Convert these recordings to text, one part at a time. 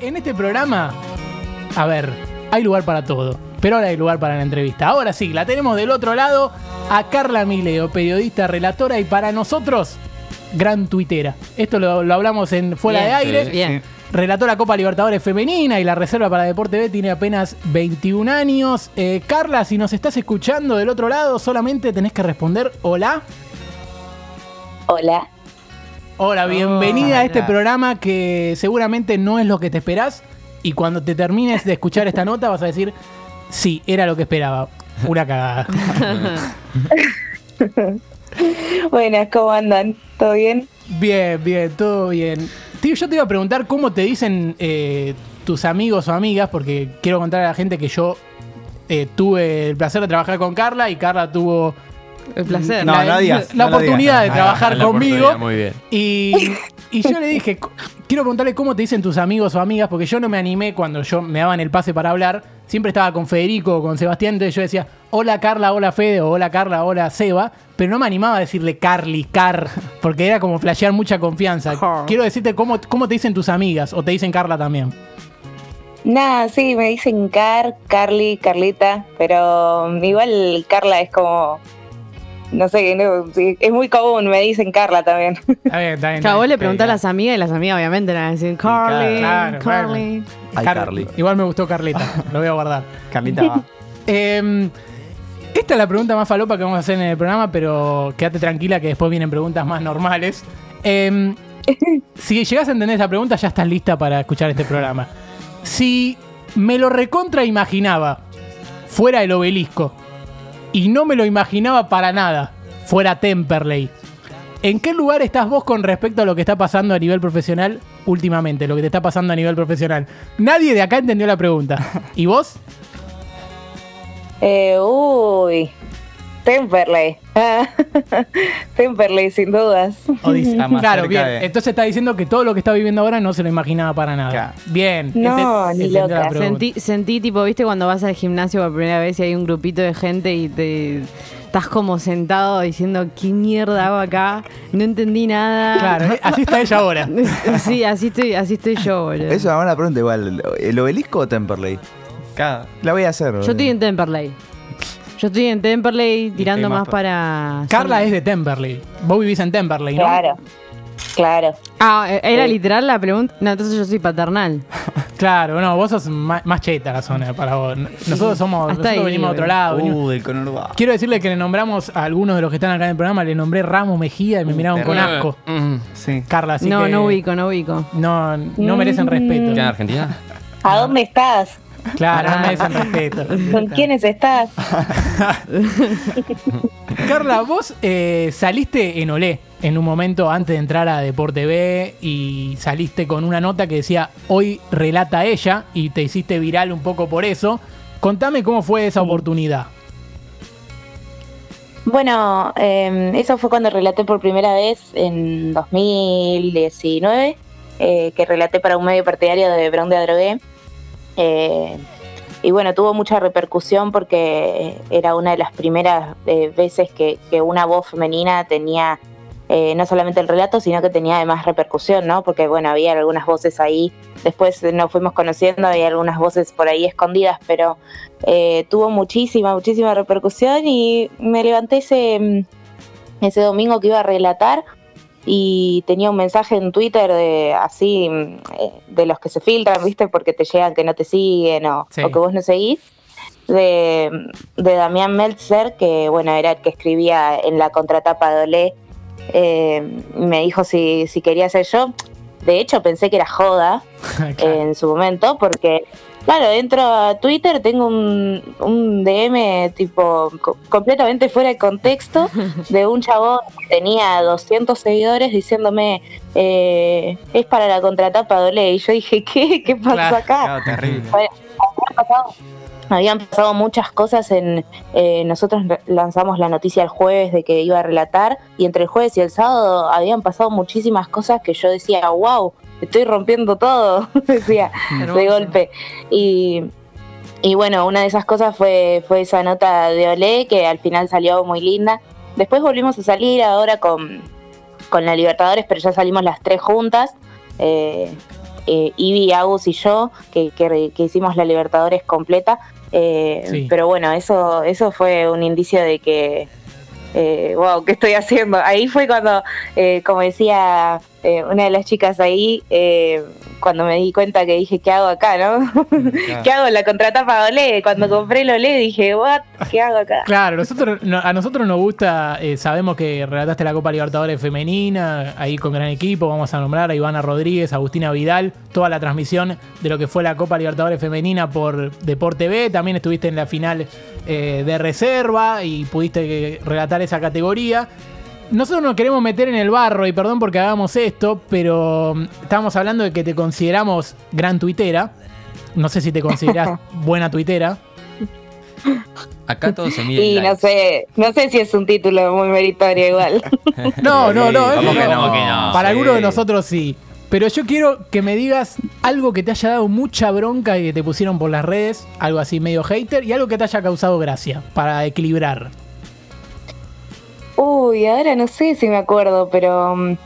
En este programa, a ver, hay lugar para todo, pero ahora hay lugar para la entrevista. Ahora sí, la tenemos del otro lado a Carla Mileo, periodista, relatora y para nosotros, gran tuitera. Esto lo, lo hablamos en Fuera Bien, de Aire. sí, bien. Relató la Copa Libertadores Femenina y la Reserva para Deporte B tiene apenas 21 años. Eh, Carla, si nos estás escuchando del otro lado, solamente tenés que responder hola. Hola. Hola, bienvenida a este programa que seguramente no es lo que te esperás y cuando te termines de escuchar esta nota vas a decir, sí, era lo que esperaba. Una cagada. Buenas, ¿cómo andan? ¿Todo bien? Bien, bien, todo bien. Tío, yo te iba a preguntar cómo te dicen eh, tus amigos o amigas, porque quiero contar a la gente que yo eh, tuve el placer de trabajar con Carla y Carla tuvo El placer. la, No, no digas, la no oportunidad digas. de trabajar la conmigo. Muy bien. Y, y yo le dije, "Co- quiero preguntarle cómo te dicen tus amigos o amigas, porque yo no me animé cuando yo me daban el pase para hablar. Siempre estaba con Federico o con Sebastián, entonces yo decía, hola Carla, hola Fede, o hola Carla, hola Seba, pero no me animaba a decirle Carly, Car, porque era como flashear mucha confianza. Quiero decirte cómo, cómo te dicen tus amigas, o te dicen Carla también. Nada, sí, me dicen Car, Carly, Carlita, pero igual Carla es como, no sé, no, es muy común, me dicen Carla también. Está bien, está bien. Claro, vos le preguntás a las amigas y las amigas obviamente le van a decir Carly, claro, Carly. Ay, Car- Carly. Igual me gustó Carlita, lo voy a guardar. Carlita va. Eh, esta es la pregunta más falopa que vamos a hacer en el programa, pero quédate tranquila que después vienen preguntas más normales. Eh, si llegas a entender esta pregunta, ya estás lista para escuchar este programa. Si me lo recontra imaginaba fuera el obelisco y no me lo imaginaba para nada fuera Temperley, ¿en qué lugar estás vos con respecto a lo que está pasando a nivel profesional últimamente? Lo que te está pasando a nivel profesional. Nadie de acá entendió la pregunta. ¿Y vos? Eh, uy, Temperley. Ah, Temperley, sin dudas. Más claro, cerca bien. de- Entonces está diciendo que todo lo que está viviendo ahora no se lo imaginaba para nada. Claro. Bien. No, ni entendió loca. Sentí, sentí tipo, viste, cuando vas al gimnasio por primera vez y hay un grupito de gente y te estás como sentado diciendo, ¿qué mierda hago acá? No entendí nada. Claro, eh, así está ella ahora. Sí, así estoy, así estoy yo, boludo. Eso es una buena pregunta igual. ¿El obelisco o Temperley? La voy a hacer. Yo estoy en Temperley. Yo estoy en Temperley tirando más más para... Carla es de Temperley. Vos vivís en Temperley, ¿no? Claro, claro. Ah, ¿era Sí. literal la pregunta? No, entonces yo soy paternal. Claro, no, vos sos más, más cheta la zona para vos. Nosotros somos, Hasta nosotros ahí, venimos de otro lado. venimos- Uh, del conurbano. Quiero decirle que le nombramos a algunos de los que están acá en el programa, le nombré Ramos Mejía y me miraron con asco. Mm. Sí. Carla, así no, que no ubico, no ubico. No, no merecen Mm. respeto. ¿Queda en Argentina? ¿A dónde estás? Claro, no Ah. merecen respeto. ¿Con quiénes estás? Carla, vos eh, saliste en Olé en un momento antes de entrar a Deporte B y saliste con una nota que decía hoy relata ella y te hiciste viral un poco por eso. Contame cómo fue esa oportunidad. Bueno, eh, eso fue cuando relaté por primera vez en 2019, eh, que relaté para un medio partidario de Brown de Adrogué. Eh, y bueno, tuvo mucha repercusión porque era una de las primeras eh, veces que, que una voz femenina tenía eh, no solamente el relato, sino que tenía además repercusión, ¿no? Porque bueno, había algunas voces ahí, después nos fuimos conociendo, había algunas voces por ahí escondidas, pero eh, tuvo muchísima, muchísima repercusión y me levanté ese, mm, ese domingo que iba a relatar y tenía un mensaje en Twitter de así, mm, eh, de los que se filtran, ¿viste? Porque te llegan que no te siguen o, Sí. o que vos no seguís. De, de Damián Meltzer, que bueno, era el que escribía en la contratapa de Olé, eh, me dijo si, si quería ser yo. De hecho, pensé que era joda, Claro. en su momento, porque, claro, entro a Twitter, tengo un, un DM tipo co- completamente fuera de contexto de un chabón que tenía 200 seguidores diciéndome, eh, es para la contratapa de Olé. Y yo dije, ¿qué? ¿Qué pasó Claro, acá? Claro, terrible. Bueno, habían pasado, habían pasado muchas cosas en eh, nosotros lanzamos la noticia el jueves de que iba a relatar y entre el jueves y el sábado habían pasado muchísimas cosas que yo decía wow estoy rompiendo todo decía de golpe. Y y bueno una de esas cosas fue fue esa nota de Olé que al final salió muy linda. Después volvimos a salir ahora con con la Libertadores pero ya salimos las tres juntas eh, eh, Ivy, Agus y yo, que, que, hicimos la Libertadores completa. Eh, pero bueno, eso, eso fue un indicio de que, eh, wow, ¿qué estoy haciendo? Ahí fue cuando, eh, como decía una de las chicas ahí, eh, cuando me di cuenta que dije, ¿qué hago acá, no? ¿Qué hago? La contratapa Olé. Cuando compré el Olé dije, ¿what? ¿Qué hago acá? Claro, nosotros, a nosotros nos gusta, eh, sabemos que relataste la Copa Libertadores Femenina, ahí con gran equipo, vamos a nombrar a Ivana Rodríguez, Agustina Vidal, toda la transmisión de lo que fue la Copa Libertadores Femenina por Deporte B, también estuviste en la final de reserva y pudiste relatar esa categoría. Nosotros nos queremos meter en el barro y perdón porque hagamos esto, pero mm, estábamos hablando de que te consideramos gran tuitera. No sé si te consideras buena tuitera. Acá todo se mide. Y no sé, no sé si es un título muy meritorio igual. no, no, no, no, no, Para algunos de nosotros sí. Pero yo quiero que me digas algo que te haya dado mucha bronca y que te pusieron por las redes, algo así medio hater, y algo que te haya causado gracia, para equilibrar. Uy, ahora no sé si me acuerdo, pero mm,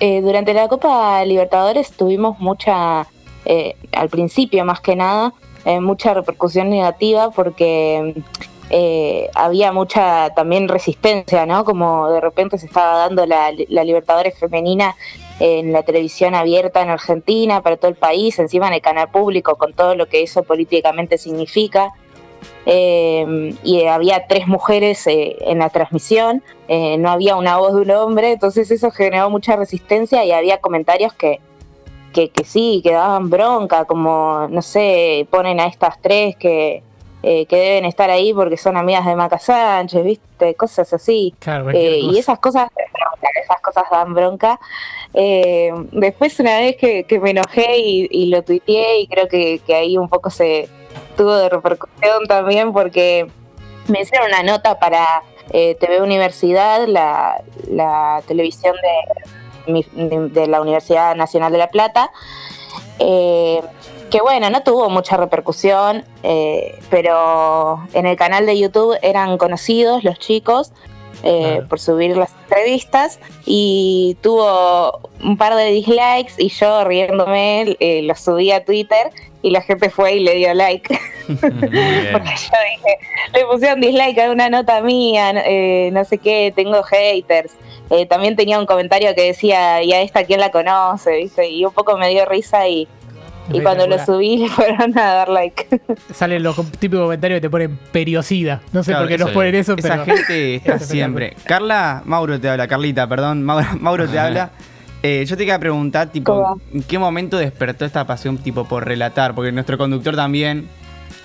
eh, durante la Copa Libertadores tuvimos mucha, eh, al principio más que nada, eh, mucha repercusión negativa porque había mucha también resistencia, ¿no? Como de repente se estaba dando la, la Libertadores femenina en la televisión abierta en Argentina, para todo el país, encima en el canal público, con todo lo que eso políticamente significa. Eh, y había tres mujeres eh, en la transmisión, eh, no había una voz de un hombre, entonces eso generó mucha resistencia y había comentarios que, que, sí, que daban bronca, como, no sé, ponen a estas tres que, que deben estar ahí porque son amigas de Maca Sánchez, ¿viste? Cosas así. y esas cosas, esas cosas dan bronca. después una vez que, me enojé y, y, lo tuiteé y creo que, que ahí un poco se tuvo de repercusión también porque me hicieron una nota para eh, TV Universidad, la, televisión de, de, la Universidad Nacional de La Plata, eh, que bueno, no tuvo mucha repercusión, eh, pero en el canal de YouTube eran conocidos los chicos por subir las entrevistas y tuvo un par de dislikes y yo riéndome lo subí a Twitter y la gente fue y le dio like. Porque yo dije, le pusieron dislike a una nota mía, eh, no sé qué, tengo haters. Eh, también tenía un comentario que decía, ¿y a esta quién la conoce? Y un poco me dio risa y, y cuando lo subí le fueron a dar like. Salen los típicos comentarios que te ponen periocida. No sé por qué nos ponen eso, pero. Esa gente está siempre. Carla, Mauro te habla, Carlita, perdón. Mauro te habla. Eh, yo te quería preguntar, tipo, ¿en qué momento despertó esta pasión, tipo, por relatar? Porque nuestro conductor también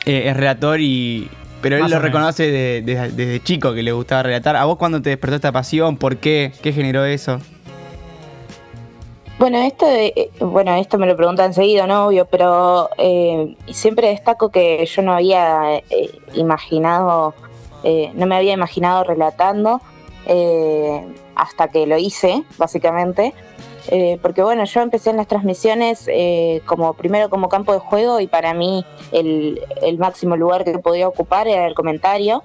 eh, es relator y... Pero él lo reconoce desde chico que le gustaba relatar. ¿A vos cuándo te despertó esta pasión? ¿Por qué? ¿Qué generó eso? Bueno, esto, eh, bueno, esto me lo preguntan seguido, ¿no? Obvio, pero siempre destaco que yo no había imaginado, no me había imaginado relatando hasta que lo hice, básicamente. Eh, porque bueno, yo empecé en las transmisiones eh, como primero como campo de juego y para mí el, máximo lugar que podía ocupar era el comentario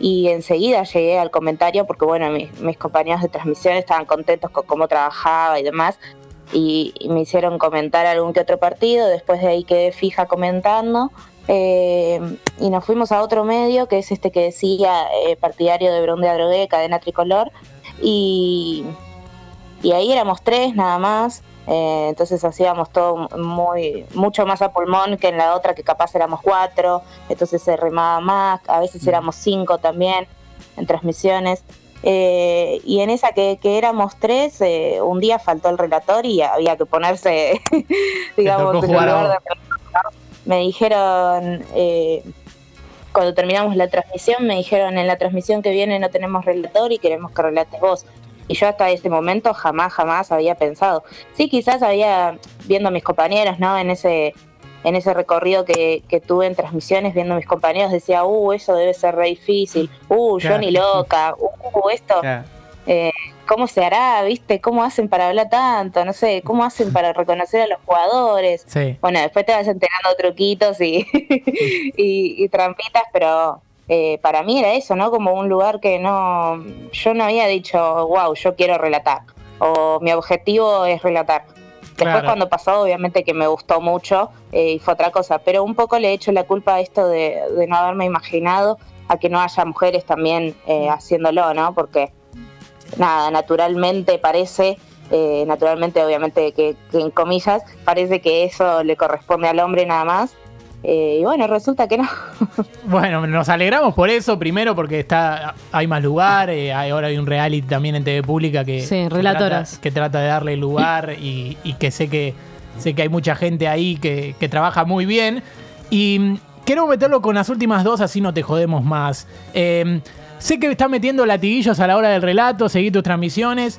y enseguida llegué al comentario porque bueno, mis, compañeros de transmisión estaban contentos con cómo trabajaba y demás y, me hicieron comentar algún que otro partido, después de ahí quedé fija comentando eh, y nos fuimos a otro medio que es este que decía partidario de Brun de Adrogué, cadena tricolor y y ahí éramos tres nada más, eh, entonces hacíamos todo muy mucho más a pulmón que en la otra que capaz éramos cuatro, entonces se remaba más, a veces éramos cinco también en transmisiones. Eh, y en esa que, éramos tres, eh, un día faltó el relator y había que ponerse, digamos, en lugar de Me dijeron, cuando terminamos la transmisión, me dijeron, en la transmisión que viene no tenemos relator y queremos que relates vos. Y yo hasta ese momento jamás, jamás había pensado. Sí, quizás había, viendo a mis compañeros, ¿no? En ese, en ese recorrido que, tuve en transmisiones, viendo a mis compañeros, decía, uh, eso debe ser re difícil, uh, yo ni loca, uh, esto, eh, ¿cómo se hará? ¿Viste? ¿Cómo hacen para hablar tanto? No sé, ¿cómo hacen para reconocer a los jugadores? Bueno, después te vas enterando truquitos y, y trampitas, pero eh, para mí era eso, ¿no? Como un lugar que no, yo no había dicho, wow, yo quiero relatar, o mi objetivo es relatar. Después cuando pasó, obviamente que me gustó mucho eh, y fue otra cosa, pero un poco le he hecho la culpa a esto de, no haberme imaginado a que no haya mujeres también eh, haciéndolo, ¿no? Porque nada, naturalmente parece, eh, naturalmente obviamente que, en comillas, parece que eso le corresponde al hombre nada más. Eh, y bueno, resulta que no. bueno, nos alegramos por eso, primero porque está hay más lugar, eh, ahora hay un reality también en TV Pública que, sí, relatoras. Que, trata, de darle lugar y, que sé que sé que hay mucha gente ahí que, que trabaja muy bien. Y quiero meterlo con las últimas dos, así no te jodemos más. Eh, Sé que estás metiendo latiguillos a la hora del relato, seguí tus transmisiones.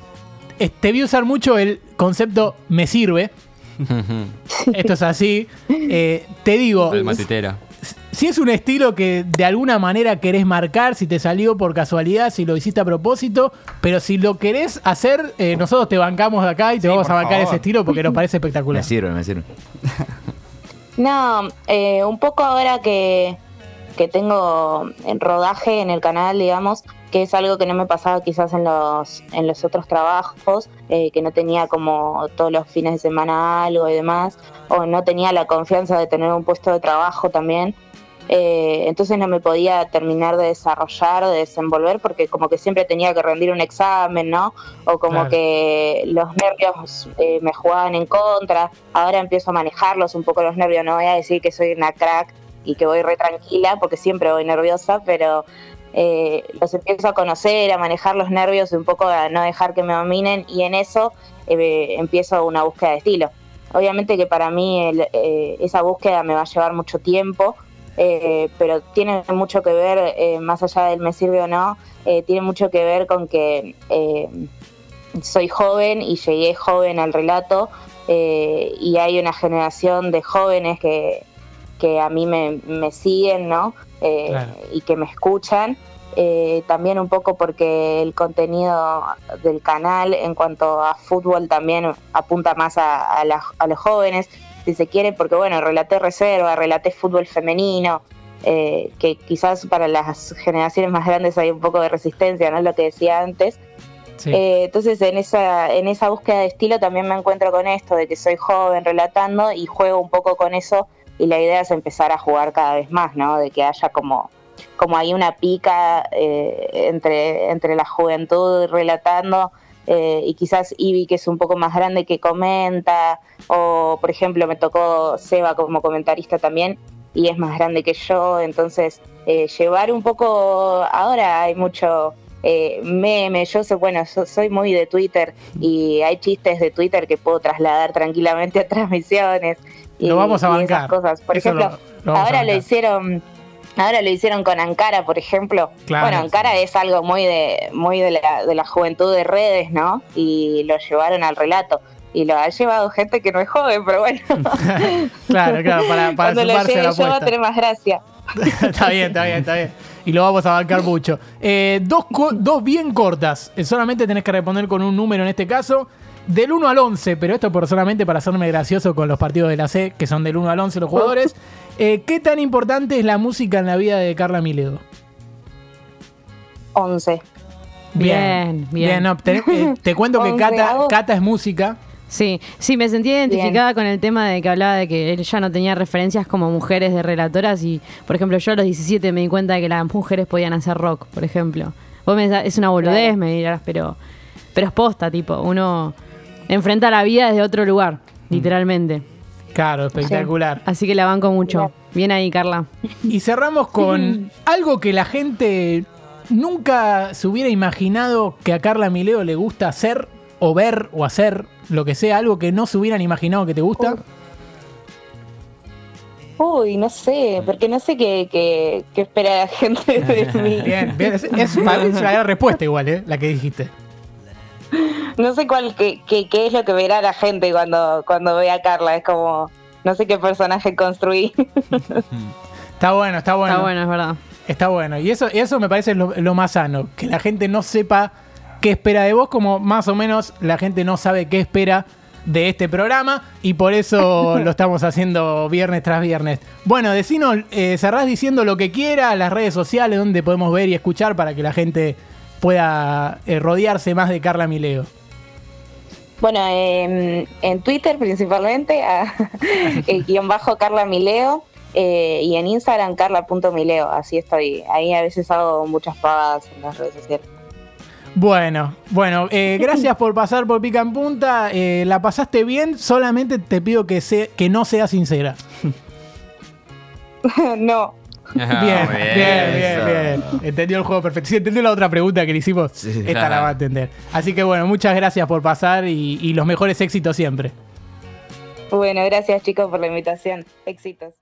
Te vi usar mucho el concepto me sirve. Esto es así. Eh, te digo. Si es un estilo que de alguna manera querés marcar, si te salió por casualidad, si lo hiciste a propósito, pero si lo querés hacer, eh, nosotros te bancamos de acá y te vamos a bancar ese estilo porque nos parece espectacular. Me sirve, me sirve. No, eh, un poco ahora que, que tengo en rodaje en el canal, digamos, que es algo que no me pasaba quizás en los, en los otros trabajos, eh, que no tenía como todos los fines de semana algo y demás, o no tenía la confianza de tener un puesto de trabajo también. Eh, entonces no me podía terminar de desarrollar, de desenvolver, porque como que siempre tenía que rendir un examen, ¿no? O como que los nervios eh, me jugaban en contra. Ahora empiezo a manejarlos un poco los nervios, no voy a decir que soy una crack y que voy re tranquila porque siempre voy nerviosa, pero eh, los empiezo a conocer, a manejar los nervios un poco a no dejar que me dominen y en eso eh, empiezo una búsqueda de estilo. Obviamente que para mí eh, esa búsqueda me va a llevar mucho tiempo, pero tiene mucho que ver, más allá del me sirve o no, tiene mucho que ver con que soy joven y llegué joven al relato y hay una generación de jóvenes que, que a mí me, siguen, ¿no? Eh, y que me escuchan. Eh, también un poco porque el contenido del canal en cuanto a fútbol también apunta más a, los jóvenes, si se quiere, porque bueno, relaté reserva, relaté fútbol femenino, eh, que quizás para las generaciones más grandes hay un poco de resistencia, ¿no? Es lo que decía antes. entonces en esa, en esa búsqueda de estilo también me encuentro con esto, de que soy joven relatando y juego un poco con eso y la idea es empezar a jugar cada vez más, ¿no? De que haya como, como hay una pica eh, entre, entre la juventud relatando eh, y quizás Ivy que es un poco más grande que comenta, o por ejemplo me tocó Seba como comentarista también y es más grande que yo, entonces eh, llevar un poco, ahora hay mucho meme, yo soy, bueno, soy muy de Twitter y hay chistes de Twitter que puedo trasladar tranquilamente a transmisiones lo vamos a bancar. cosas. Por ejemplo, ahora lo hicieron Ahora lo hicieron con Ankara, por ejemplo. bueno, Ankara es algo muy de muy de la, de la juventud de redes, ¿no? Y lo llevaron al relato. Y lo ha llevado gente que no es joven, pero bueno. claro, claro, para, para Cuando lo lleve yo va a tener más gracia. está bien, está bien, está bien. Y lo vamos a bancar mucho. Eh, dos, dos bien cortas. Eh, solamente tenés que responder con un número en este caso del 1 al 11, pero esto por solamente para hacerme gracioso con los partidos de la C, que son del 1 al 11 los jugadores. Eh, ¿Qué tan importante es la música en la vida de Carla Miledo? 11. Bien, bien. Eh, te, cuento que Cata, es música. Sí, sí, me sentí identificada con el tema de que hablaba de que él ya no tenía referencias como mujeres de relatoras y, por ejemplo, yo a los 17 me di cuenta de que las mujeres podían hacer rock, por ejemplo. Vos me, es una boludez, me dirás, pero, pero es posta, tipo, uno enfrenta la vida desde otro lugar, mm. literalmente. Claro, espectacular. Así que la banco mucho. Bien ahí, Carla. Y cerramos con algo que la gente nunca se hubiera imaginado que a Carla Mileo le gusta hacer o ver o hacer, lo que sea, algo que no se hubieran imaginado que te gusta. Uy, no sé, porque no sé qué, qué, espera la gente de mí. Bien, bien. Es, es, una gran respuesta igual, ¿eh? La que dijiste no sé cuál qué, qué, es lo que verá la gente cuando, cuando ve a Carla. Es como, no sé qué personaje construí. está bueno, está bueno. Está bueno, es verdad. Está bueno. Y eso, eso me parece lo, más sano. Que la gente no sepa qué espera de vos, como más o menos la gente no sabe qué espera de este programa y por eso lo estamos haciendo viernes tras viernes. Bueno, decinos, eh, cerrás diciendo lo que quiera, las redes sociales donde podemos ver y escuchar para que la gente pueda eh, rodearse más de Carla Mileo. Bueno, en Twitter principalmente, a, el guion bajo Carla Mileo. Eh, y en Instagram carla.mileo, así estoy. Ahí a veces hago muchas pavadas en las redes sociales. Bueno, bueno, eh, gracias por pasar por Pica en Punta. Eh, la pasaste bien, solamente te pido que, que no seas sincera. no. Bien, bien, bien, bien, Entendió el juego perfecto. Si entendió la otra pregunta que le hicimos, esta la va a entender. Así que bueno, muchas gracias por pasar y los mejores éxitos siempre. Bueno, gracias chicos por la invitación. Éxitos.